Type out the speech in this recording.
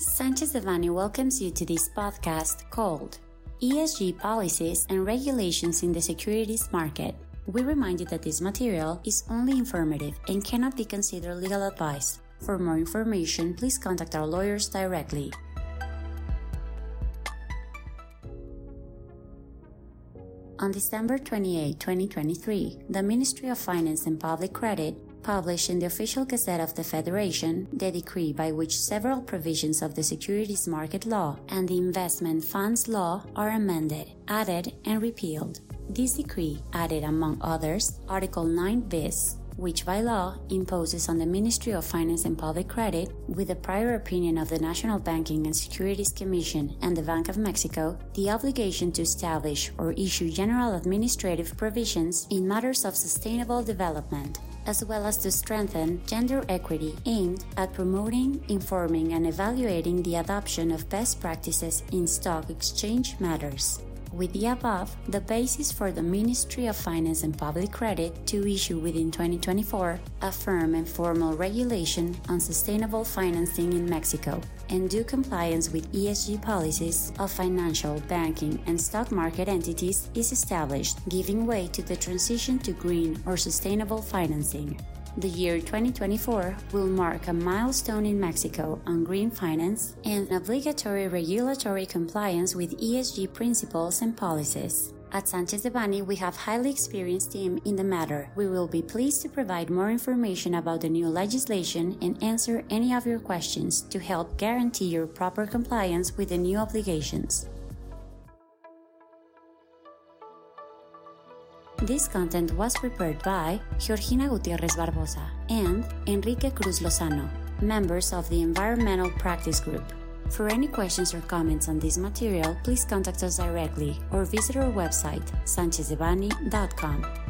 Sanchez Devanny welcomes you to this podcast called ESG Policies and Regulations in the Securities Market. We remind you that this material is only informative and cannot be considered legal advice. For more information, please contact our lawyers directly. On December 28, 2023, the Ministry of Finance and Public Credit published in the official Gazette of the Federation the decree by which several provisions of the Securities Market Law and the Investment Funds Law are amended, added, and repealed. This decree added, among others, Article 9 bis, which by law imposes on the Ministry of Finance and Public Credit, with the prior opinion of the National Banking and Securities Commission and the Bank of Mexico, the obligation to establish or issue general administrative provisions in matters of sustainable development, as well as to strengthen gender equity aimed at promoting, informing, and evaluating the adoption of best practices in stock exchange matters with the above the basis for the Ministry of Finance and Public Credit to issue within 2024 a firm and formal regulation on sustainable financing in Mexico and due compliance with ESG policies of financial, banking, and stock market entities is established, giving way to the transition to green or sustainable financing. The year 2024 will mark a milestone in Mexico on green finance and obligatory regulatory compliance with ESG principles and policies. At Sanchez Devanny, we have highly experienced team in the matter. We will be pleased to provide more information about the new legislation and answer any of your questions to help guarantee your proper compliance with the new obligations. This content was prepared by Georgina Gutierrez Barbosa and Enrique Cruz Lozano, members of the Environmental Practice Group. For any questions or comments on this material, please contact us directly or visit our website, sanchezdevanny.com.